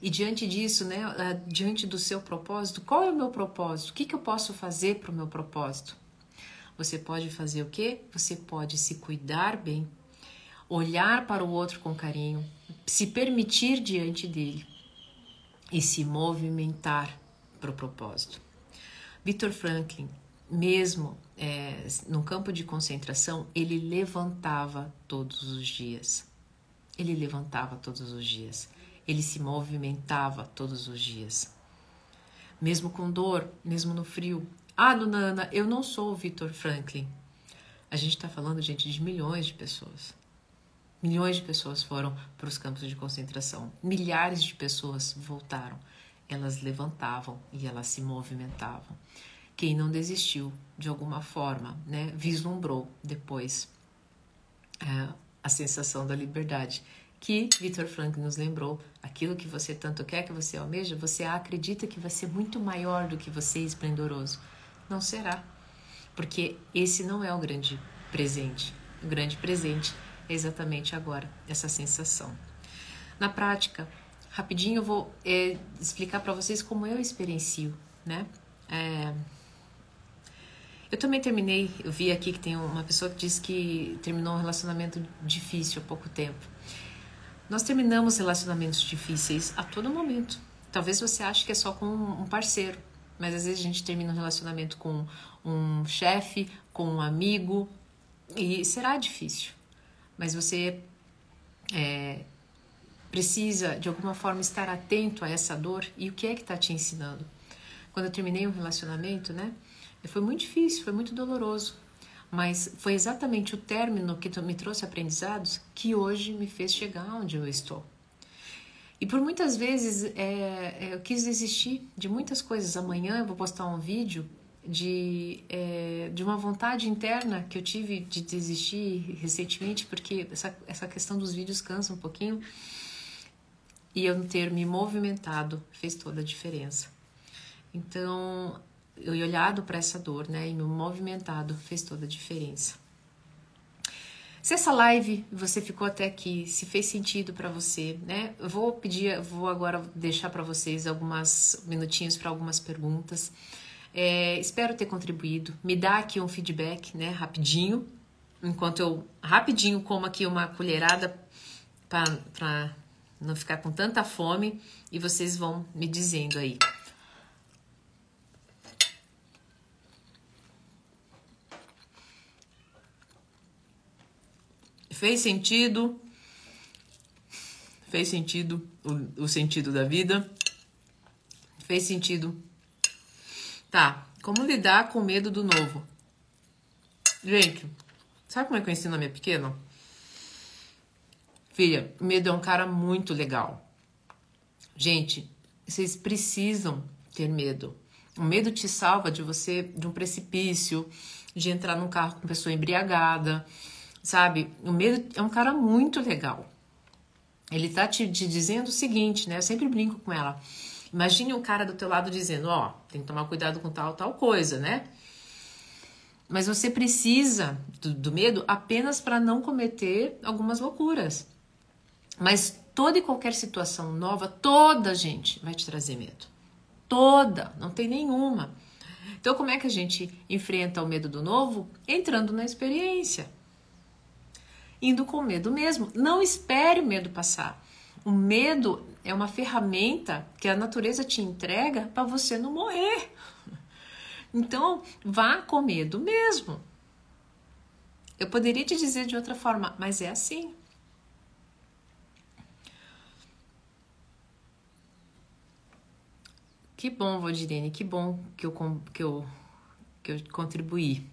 E diante disso, né, diante do seu propósito, qual é o meu propósito? O que, que eu posso fazer para o meu propósito? Você pode fazer o quê? Você pode se cuidar bem, olhar para o outro com carinho, se permitir diante dele e se movimentar para o propósito. Victor Franklin, mesmo é, no campo de concentração, ele levantava todos os dias. Ele levantava todos os dias ele se movimentava todos os dias. Mesmo com dor, mesmo no frio. Ah, dona Ana, eu não sou o Victor Franklin. A gente está falando, gente, de milhões de pessoas. Milhões de pessoas foram para os campos de concentração. Milhares de pessoas voltaram. Elas levantavam e elas se movimentavam. Quem não desistiu, de alguma forma, né, vislumbrou depois é, a sensação da liberdade que Victor Frank nos lembrou, aquilo que você tanto quer, que você almeja, você acredita que vai ser muito maior do que você esplendoroso. Não será, porque esse não é o grande presente. O grande presente é exatamente agora, essa sensação. Na prática, rapidinho eu vou é, explicar para vocês como eu experiencio, né? É, eu também terminei, eu vi aqui que tem uma pessoa que disse que terminou um relacionamento difícil há pouco tempo. Nós terminamos relacionamentos difíceis a todo momento. Talvez você ache que é só com um parceiro, mas às vezes a gente termina um relacionamento com um chefe, com um amigo, e será difícil. Mas você é, precisa, de alguma forma, estar atento a essa dor e o que é que está te ensinando. Quando eu terminei um relacionamento, né? Foi muito difícil, foi muito doloroso mas foi exatamente o término que me trouxe aprendizados que hoje me fez chegar onde eu estou. E por muitas vezes é, é, eu quis desistir de muitas coisas. Amanhã eu vou postar um vídeo de, é, de uma vontade interna que eu tive de desistir recentemente, porque essa, essa questão dos vídeos cansa um pouquinho. E eu ter me movimentado fez toda a diferença. Então, eu olhado para essa dor, né, e me movimentado fez toda a diferença. Se essa live você ficou até aqui, se fez sentido para você, né? Eu vou pedir, vou agora deixar para vocês alguns minutinhos para algumas perguntas. É, espero ter contribuído. Me dá aqui um feedback, né? Rapidinho, enquanto eu rapidinho como aqui uma colherada para não ficar com tanta fome e vocês vão me dizendo aí. Fez sentido? Fez sentido o, o sentido da vida? Fez sentido? Tá. Como lidar com medo do novo? Gente, sabe como é que eu ensino a minha pequena? Filha, medo é um cara muito legal. Gente, vocês precisam ter medo. O medo te salva de você, de um precipício, de entrar num carro com pessoa embriagada, sabe? O medo é um cara muito legal. Ele tá te, te dizendo o seguinte, né? Eu sempre brinco com ela. Imagine um cara do teu lado dizendo, ó, tem que tomar cuidado com tal, tal coisa, né? Mas você precisa do, do medo apenas para não cometer algumas loucuras. Mas toda e qualquer situação nova, toda gente vai te trazer medo. Toda, não tem nenhuma. Então, como é que a gente enfrenta o medo do novo? Entrando na experiência. Indo com medo mesmo. Não espere o medo passar. O medo é uma ferramenta que a natureza te entrega para você não morrer. Então, vá com medo mesmo. Eu poderia te dizer de outra forma, mas é assim. Que bom, Valdirene, que bom que eu, que eu, que eu contribuí.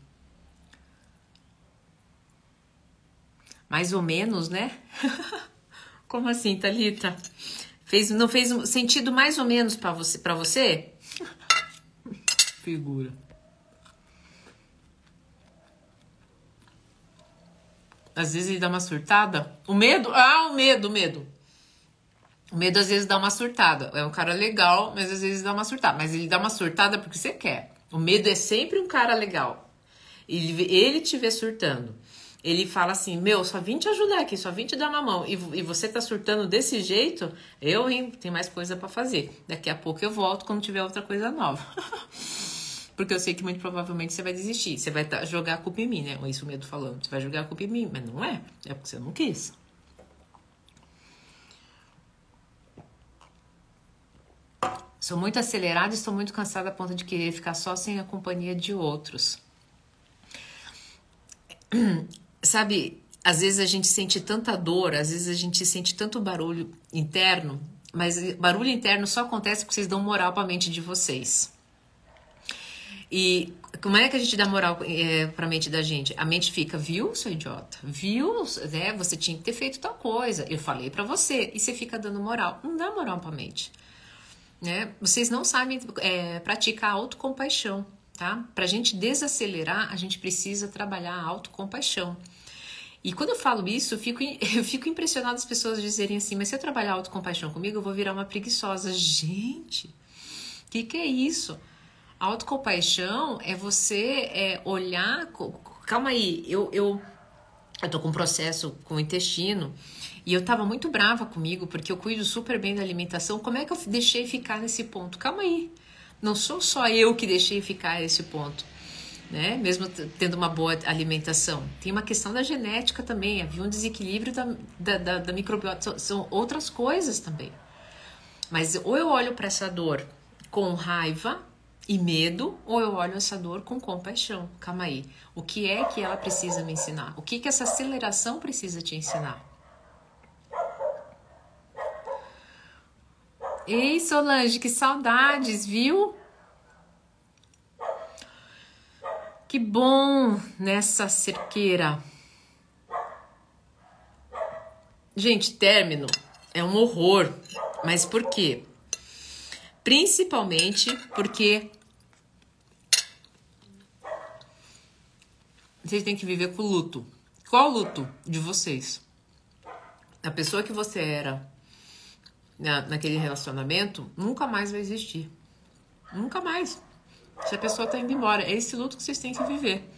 Mais ou menos, né? [LAUGHS] Como assim, Thalita? Fez, não fez sentido mais ou menos para você, pra você? Figura. Às vezes ele dá uma surtada. O medo? Ah, o medo, o medo. O medo às vezes dá uma surtada. É um cara legal, mas às vezes dá uma surtada. Mas ele dá uma surtada porque você quer. O medo é sempre um cara legal. Ele, ele te vê surtando. Ele fala assim: Meu, só vim te ajudar aqui, só vim te dar uma mão. E, e você tá surtando desse jeito, eu, hein, tem mais coisa para fazer. Daqui a pouco eu volto quando tiver outra coisa nova. [LAUGHS] Porque eu sei que muito provavelmente você vai desistir. Você vai tá, jogar a culpa em mim, né? Isso o medo falando. Você vai jogar a culpa em mim, mas não é. É porque você não quis. Sou muito acelerada e estou muito cansada a ponto de querer ficar só sem a companhia de outros. [CLEARS THROAT] Sabe, às vezes a gente sente tanta dor, às vezes a gente sente tanto barulho interno, mas barulho interno só acontece porque vocês dão moral para a mente de vocês. E como é que a gente dá moral é, para a mente da gente? A mente fica, viu, seu idiota? Viu? Né? Você tinha que ter feito tal coisa. Eu falei para você. E você fica dando moral. Não dá moral para a mente. Né? Vocês não sabem é, praticar autocompaixão, tá? Para a gente desacelerar, a gente precisa trabalhar a autocompaixão. E quando eu falo isso, eu fico, [LAUGHS] eu fico impressionada as pessoas dizerem assim: mas se eu trabalhar autocompaixão comigo, eu vou virar uma preguiçosa. Gente, o que, que é isso? Autocompaixão é você é, olhar. Calma aí, eu, eu, eu tô com um processo com o intestino e eu tava muito brava comigo, porque eu cuido super bem da alimentação. Como é que eu deixei ficar nesse ponto? Calma aí. Não sou só eu que deixei ficar nesse ponto. Né? Mesmo tendo uma boa alimentação. Tem uma questão da genética também, havia um desequilíbrio da, da, da, da microbiota, são outras coisas também. Mas ou eu olho para essa dor com raiva e medo, ou eu olho essa dor com compaixão. Calma aí, o que é que ela precisa me ensinar? O que que essa aceleração precisa te ensinar? Ei, Solange, que saudades, viu? Que bom nessa cerqueira. Gente, término é um horror. Mas por quê? Principalmente porque vocês têm que viver com o luto. Qual o luto de vocês? A pessoa que você era na, naquele relacionamento nunca mais vai existir. Nunca mais. Se a pessoa tá indo embora. É esse luto que vocês têm que viver.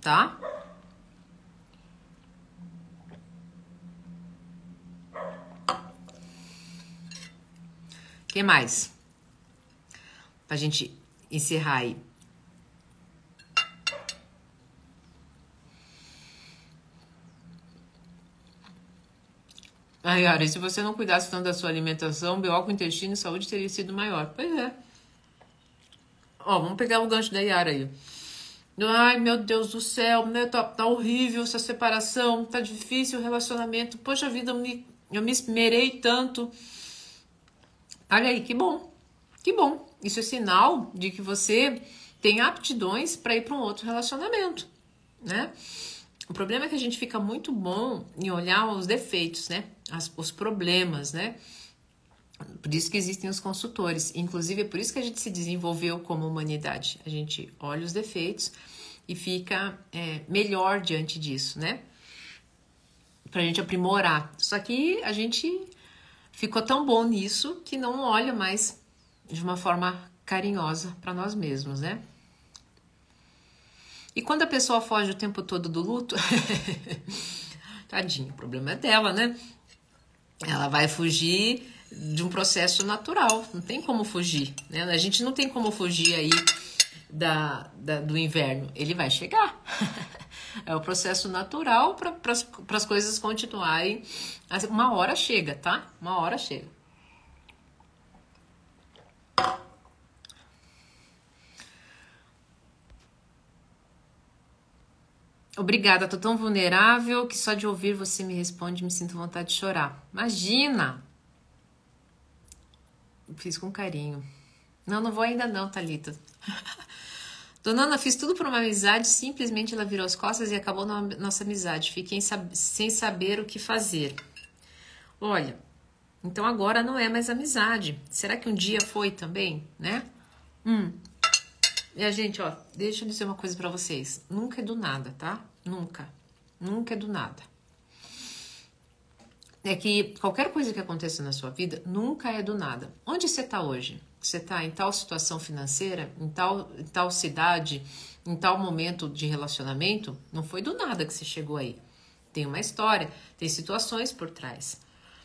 Tá? que mais? Pra gente encerrar aí. Nayara, e se você não cuidasse tanto da sua alimentação, com intestino e saúde teria sido maior. Pois é. Ó, vamos pegar o gancho da Yara aí. Ai, meu Deus do céu, né? Tá, tá horrível essa separação, tá difícil o relacionamento. Poxa vida, eu me, eu me esmerei tanto. Olha aí, que bom. Que bom. Isso é sinal de que você tem aptidões para ir para um outro relacionamento, né? O problema é que a gente fica muito bom em olhar os defeitos, né? As, os problemas, né? Por isso que existem os consultores. Inclusive, é por isso que a gente se desenvolveu como humanidade. A gente olha os defeitos e fica é, melhor diante disso, né? Pra gente aprimorar. Só que a gente ficou tão bom nisso que não olha mais de uma forma carinhosa para nós mesmos, né? E quando a pessoa foge o tempo todo do luto, [LAUGHS] tadinho, o problema é dela, né? Ela vai fugir de um processo natural, não tem como fugir, né? A gente não tem como fugir aí da, da do inverno, ele vai chegar. [LAUGHS] é o processo natural para as coisas continuarem. Assim, uma hora chega, tá? Uma hora chega. Obrigada, tô tão vulnerável que só de ouvir você me responde me sinto vontade de chorar. Imagina! Fiz com carinho. Não, não vou ainda não, Thalita. [LAUGHS] Dona Ana, fiz tudo por uma amizade, simplesmente ela virou as costas e acabou nossa amizade. Fiquei sem saber o que fazer. Olha, então agora não é mais amizade. Será que um dia foi também, né? Hum. E a gente, ó, deixa eu dizer uma coisa para vocês. Nunca é do nada, tá? Nunca. Nunca é do nada é que qualquer coisa que aconteça na sua vida nunca é do nada. Onde você está hoje? Você está em tal situação financeira, em tal, em tal cidade, em tal momento de relacionamento? Não foi do nada que você chegou aí. Tem uma história, tem situações por trás.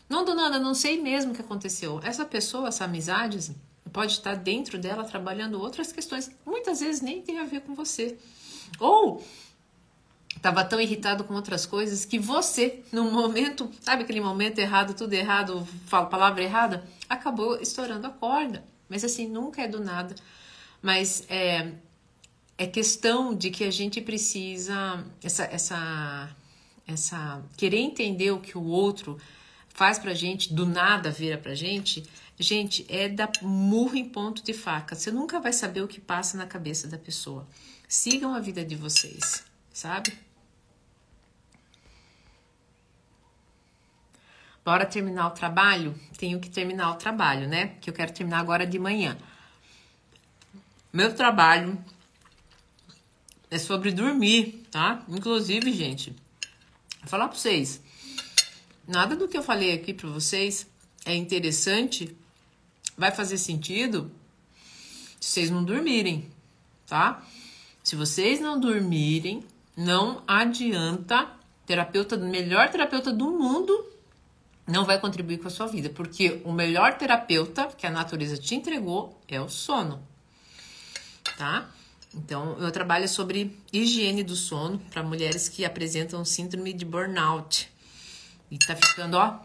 Não do nada, não sei mesmo o que aconteceu. Essa pessoa, essa amizade, pode estar dentro dela trabalhando outras questões. Muitas vezes nem tem a ver com você. Ou Tava tão irritado com outras coisas que você, no momento, sabe aquele momento errado, tudo errado, fala palavra errada, acabou estourando a corda. Mas assim, nunca é do nada. Mas é, é questão de que a gente precisa essa, essa, essa querer entender o que o outro faz pra gente, do nada vira pra gente, gente, é da murro em ponto de faca. Você nunca vai saber o que passa na cabeça da pessoa. Sigam a vida de vocês, sabe? Bora terminar o trabalho? Tenho que terminar o trabalho, né? Que eu quero terminar agora de manhã. Meu trabalho é sobre dormir, tá? Inclusive, gente, vou falar pra vocês. Nada do que eu falei aqui pra vocês é interessante, vai fazer sentido se vocês não dormirem, tá? Se vocês não dormirem, não adianta terapeuta, melhor terapeuta do mundo não vai contribuir com a sua vida, porque o melhor terapeuta que a natureza te entregou é o sono, tá? Então, meu trabalho sobre higiene do sono para mulheres que apresentam síndrome de burnout. E tá ficando, ó,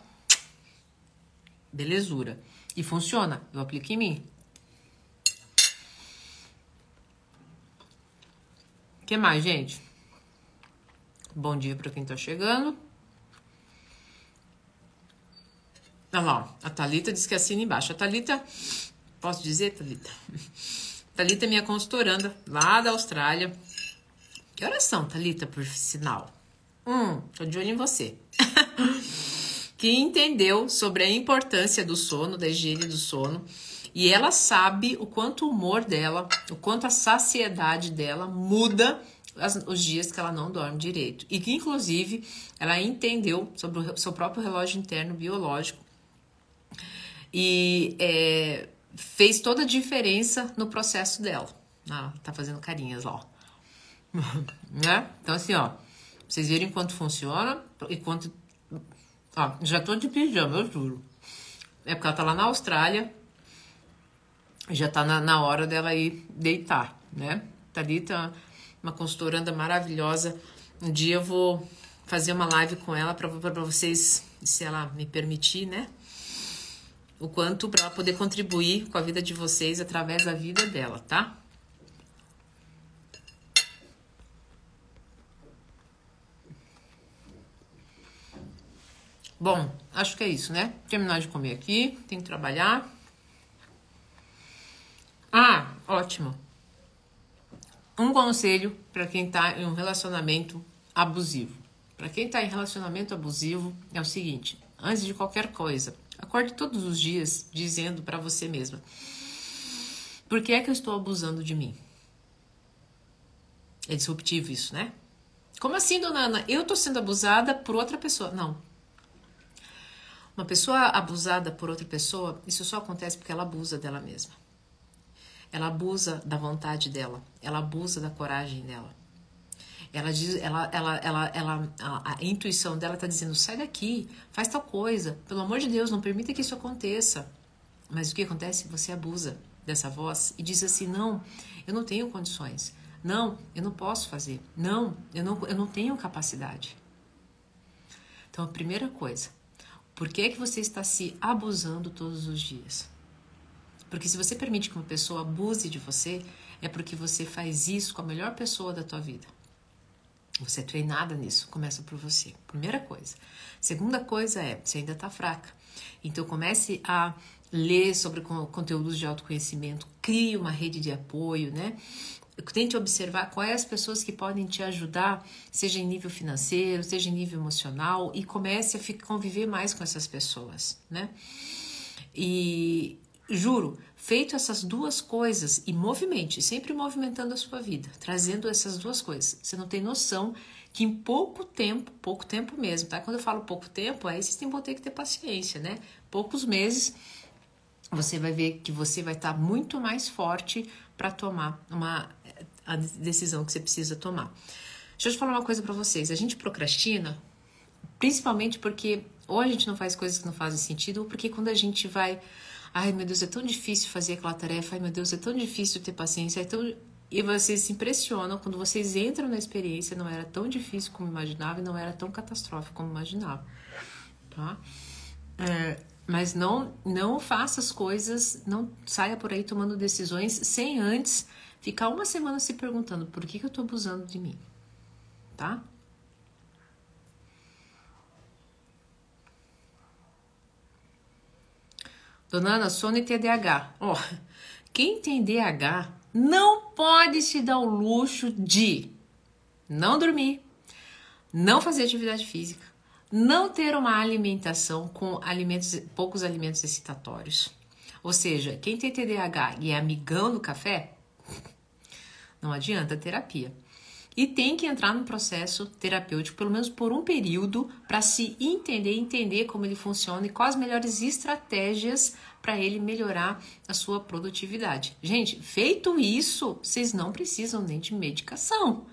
belezura. E funciona, eu aplico em mim. O que mais, gente? Bom dia para quem tá chegando. Olha lá, a Thalita diz que assina embaixo. A Thalita, posso dizer, Thalita? [LAUGHS] Thalita é minha consultoranda lá da Austrália. Que horas são, Thalita, por sinal? Hum, tô de olho em você. [LAUGHS] que entendeu sobre a importância do sono, da higiene do sono. E ela sabe o quanto o humor dela, o quanto a saciedade dela muda as, os dias que ela não dorme direito. E que, inclusive, ela entendeu sobre o seu próprio relógio interno biológico e é, fez toda a diferença no processo dela. Ah, tá fazendo carinhas lá, ó. [LAUGHS] né? Então, assim, ó, vocês verem quanto funciona e quanto. Ó, já tô de pijama, eu juro. É porque ela tá lá na Austrália, já tá na, na hora dela ir deitar, né? Thalita, uma consultoranda maravilhosa. Um dia eu vou fazer uma live com ela para vocês, se ela me permitir, né? O quanto para ela poder contribuir com a vida de vocês através da vida dela, tá? Bom, acho que é isso, né? Terminar de comer aqui, tem que trabalhar. Ah, ótimo. Um conselho para quem tá em um relacionamento abusivo. Para quem tá em relacionamento abusivo é o seguinte: antes de qualquer coisa, acorde todos os dias dizendo para você mesma: Por que é que eu estou abusando de mim? É disruptivo isso, né? Como assim, dona Ana? Eu tô sendo abusada por outra pessoa. Não, uma pessoa abusada por outra pessoa, isso só acontece porque ela abusa dela mesma. Ela abusa da vontade dela, ela abusa da coragem dela. Ela diz, ela, ela, ela, ela a, a intuição dela está dizendo: sai daqui, faz tal coisa, pelo amor de Deus, não permita que isso aconteça. Mas o que acontece? Você abusa dessa voz e diz assim: não, eu não tenho condições. Não, eu não posso fazer. Não, eu não, eu não tenho capacidade. Então, a primeira coisa, por que, é que você está se abusando todos os dias? Porque se você permite que uma pessoa abuse de você, é porque você faz isso com a melhor pessoa da tua vida. Você é treinada nisso, começa por você. Primeira coisa. Segunda coisa é, você ainda está fraca. Então comece a ler sobre conteúdos de autoconhecimento, crie uma rede de apoio, né? tente observar quais as pessoas que podem te ajudar, seja em nível financeiro, seja em nível emocional, e comece a conviver mais com essas pessoas, né? E juro, feito essas duas coisas e movimente, sempre movimentando a sua vida, trazendo essas duas coisas. Você não tem noção que em pouco tempo, pouco tempo mesmo, tá? Quando eu falo pouco tempo, aí vocês vão ter que ter paciência, né? Poucos meses, você vai ver que você vai estar muito mais forte para tomar uma a decisão que você precisa tomar. Deixa eu te falar uma coisa para vocês. A gente procrastina principalmente porque ou a gente não faz coisas que não fazem sentido, ou porque quando a gente vai, ai meu Deus, é tão difícil fazer aquela tarefa, ai meu Deus, é tão difícil ter paciência, é tão e vocês se impressionam quando vocês entram na experiência, não era tão difícil como imaginava e não era tão catastrófico como imaginava, tá? É, mas não não faça as coisas, não saia por aí tomando decisões sem antes ficar uma semana se perguntando por que, que eu tô abusando de mim, tá? Dona Ana, sono e TDAH. Ó, oh, quem tem DH não pode se dar o luxo de não dormir, não fazer atividade física, não ter uma alimentação com alimentos, poucos alimentos excitatórios. Ou seja, quem tem TDAH e é amigão do café, [LAUGHS] não adianta terapia. E tem que entrar no processo terapêutico, pelo menos por um período, para se entender, entender como ele funciona e quais as melhores estratégias para ele melhorar a sua produtividade. Gente, feito isso, vocês não precisam nem de medicação.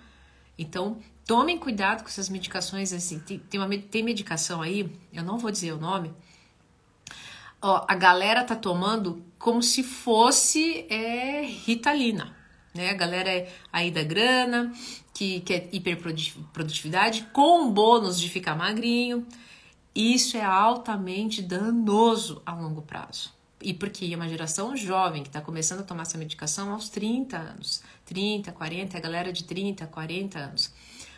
Então, tomem cuidado com essas medicações. Assim, tem, tem, uma, tem medicação aí, eu não vou dizer o nome. Ó, a galera tá tomando como se fosse é, Ritalina né? A galera é aí da grana, que quer hiperprodutividade, com bônus de ficar magrinho. Isso é altamente danoso a longo prazo. E porque é uma geração jovem que está começando a tomar essa medicação aos 30 anos, 30, 40, a galera de 30, 40 anos.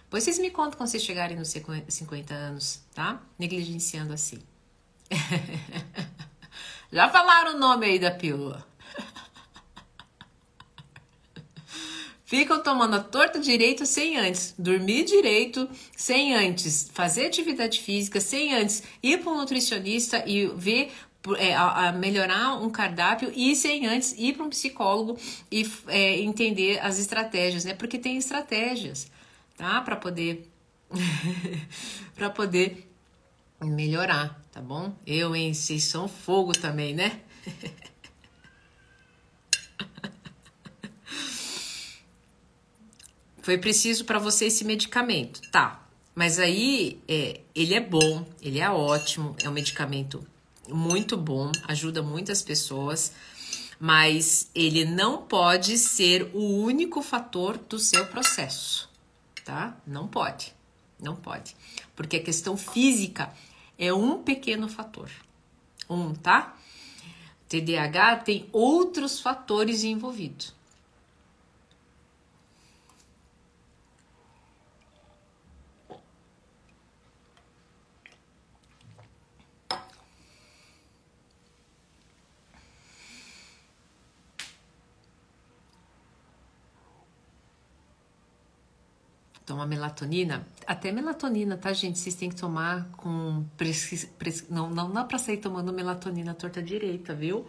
Pois vocês me contam quando vocês chegarem nos 50 anos, tá? Negligenciando assim. [LAUGHS] Já falaram o nome aí da pílula. Ficam tomando a torta direito sem antes dormir direito, sem antes fazer atividade física, sem antes ir para um nutricionista e ver é, a, a, melhorar um cardápio e sem antes ir para um psicólogo e é, entender as estratégias, né? Porque tem estratégias, tá? Para poder [LAUGHS] para poder melhorar, tá bom? Eu, em vocês são fogo também, né? [LAUGHS] Foi preciso para você esse medicamento, tá? Mas aí é, ele é bom, ele é ótimo, é um medicamento muito bom, ajuda muitas pessoas, mas ele não pode ser o único fator do seu processo, tá? Não pode. Não pode. Porque a questão física é um pequeno fator. Um, tá? TDAH tem outros fatores envolvidos. Toma melatonina. Até melatonina, tá, gente? Vocês têm que tomar com. Pres... Não, não dá pra sair tomando melatonina torta direita, viu?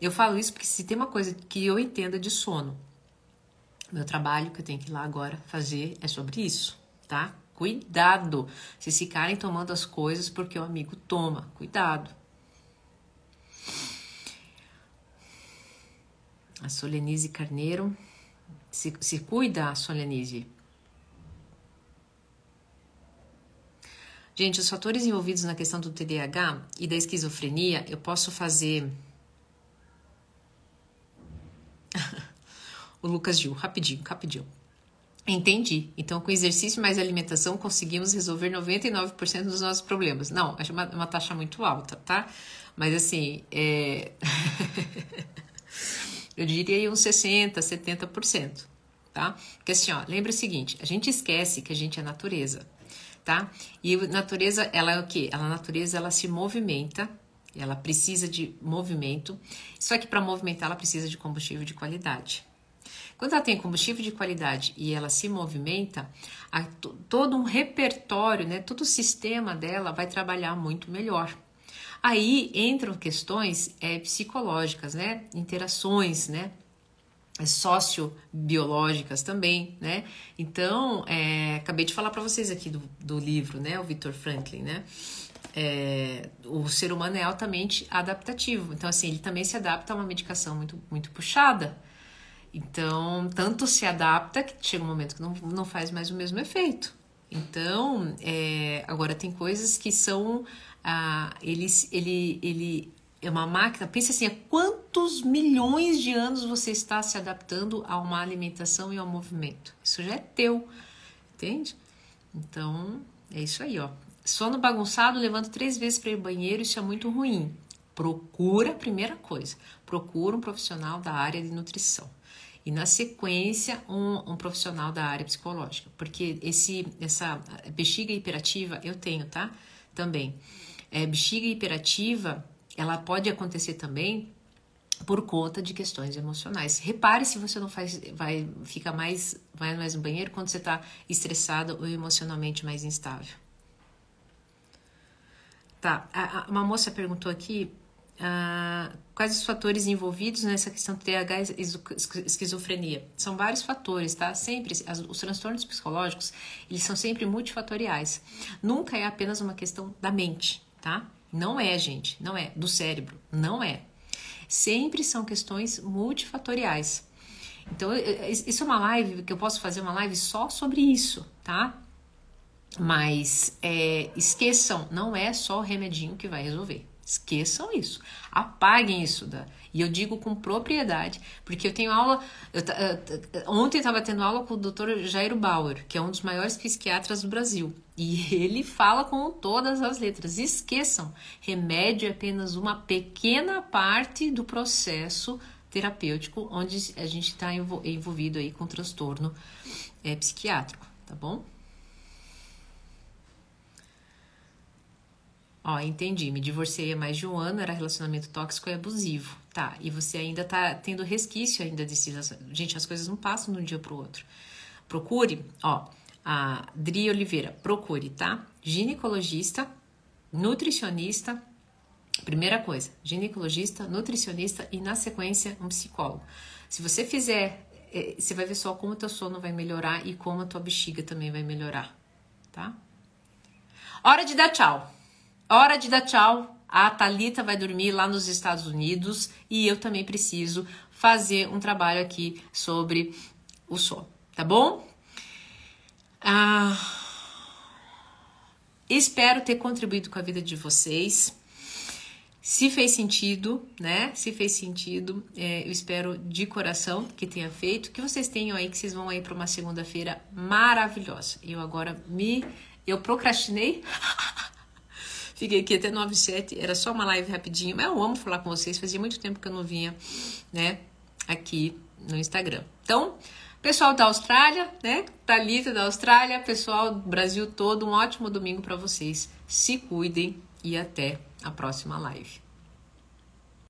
Eu falo isso porque se tem uma coisa que eu entenda de sono, meu trabalho que eu tenho que ir lá agora fazer é sobre isso, tá? Cuidado. Se ficarem tomando as coisas porque o amigo toma, cuidado. A Solenise Carneiro. Se, se cuida, Solenise. Gente, os fatores envolvidos na questão do TDAH e da esquizofrenia, eu posso fazer. [LAUGHS] o Lucas Gil, rapidinho, rapidinho. Entendi. Então, com exercício mais alimentação, conseguimos resolver 99% dos nossos problemas. Não, acho uma, uma taxa muito alta, tá? Mas assim, é... [LAUGHS] eu diria uns 60%, 70%, tá? Porque assim, ó, lembra o seguinte, a gente esquece que a gente é natureza tá? E a natureza, ela é o que? Ela, a natureza, ela se movimenta, ela precisa de movimento, só que para movimentar ela precisa de combustível de qualidade. Quando ela tem combustível de qualidade e ela se movimenta, a, todo um repertório, né, todo o sistema dela vai trabalhar muito melhor. Aí entram questões é, psicológicas, né, interações, né, sociobiológicas também, né? Então, é, acabei de falar para vocês aqui do, do livro, né? O Victor Franklin, né? É, o ser humano é altamente adaptativo. Então, assim, ele também se adapta a uma medicação muito, muito puxada. Então, tanto se adapta que chega um momento que não, não faz mais o mesmo efeito. Então, é, agora tem coisas que são. Ah, ele, ele, ele é uma máquina. Pense assim: há quantos milhões de anos você está se adaptando a uma alimentação e ao movimento? Isso já é teu, entende? Então, é isso aí, ó. Sono bagunçado, levanto três vezes para ir ao banheiro, isso é muito ruim. Procura, primeira coisa, procura um profissional da área de nutrição. E na sequência, um, um profissional da área psicológica. Porque esse, essa bexiga hiperativa eu tenho, tá? Também. É, bexiga hiperativa ela pode acontecer também por conta de questões emocionais. Repare se você não faz, vai fica mais, vai mais no banheiro quando você está estressado ou emocionalmente mais instável. Tá, a, a, uma moça perguntou aqui uh, quais os fatores envolvidos nessa questão de TH e esquizofrenia. São vários fatores, tá? Sempre, as, os transtornos psicológicos, eles são sempre multifatoriais. Nunca é apenas uma questão da mente, tá? Não é, gente, não é. Do cérebro, não é. Sempre são questões multifatoriais. Então, isso é uma live que eu posso fazer uma live só sobre isso, tá? Mas é, esqueçam, não é só o remedinho que vai resolver. Esqueçam isso. Apaguem isso. Da, e eu digo com propriedade, porque eu tenho aula. Eu, ontem estava tendo aula com o Dr. Jairo Bauer, que é um dos maiores psiquiatras do Brasil. E [LAUGHS] ele fala com todas as letras. Esqueçam, remédio é apenas uma pequena parte do processo terapêutico onde a gente está envolvido aí com transtorno é, psiquiátrico, tá bom? Ó, entendi. Me divorciei há mais de um ano, era relacionamento tóxico e abusivo. Tá, e você ainda tá tendo resquício ainda desse. Gente, as coisas não passam de um dia pro outro. Procure, ó, a Dri Oliveira, procure, tá? Ginecologista, nutricionista, primeira coisa, ginecologista, nutricionista e na sequência um psicólogo. Se você fizer, é, você vai ver só como o teu sono vai melhorar e como a tua bexiga também vai melhorar, tá? Hora de dar tchau. Hora de dar tchau. A Talita vai dormir lá nos Estados Unidos e eu também preciso fazer um trabalho aqui sobre o sono, tá bom? Ah, espero ter contribuído com a vida de vocês. Se fez sentido, né? Se fez sentido, é, eu espero de coração que tenha feito, que vocês tenham aí, que vocês vão aí para uma segunda-feira maravilhosa. Eu agora me Eu procrastinei. [LAUGHS] Fiquei aqui até 9 7, era só uma live rapidinho, mas eu amo falar com vocês, fazia muito tempo que eu não vinha, né, aqui no Instagram. Então, pessoal da Austrália, né, Thalita da Austrália, pessoal do Brasil todo, um ótimo domingo para vocês. Se cuidem e até a próxima live.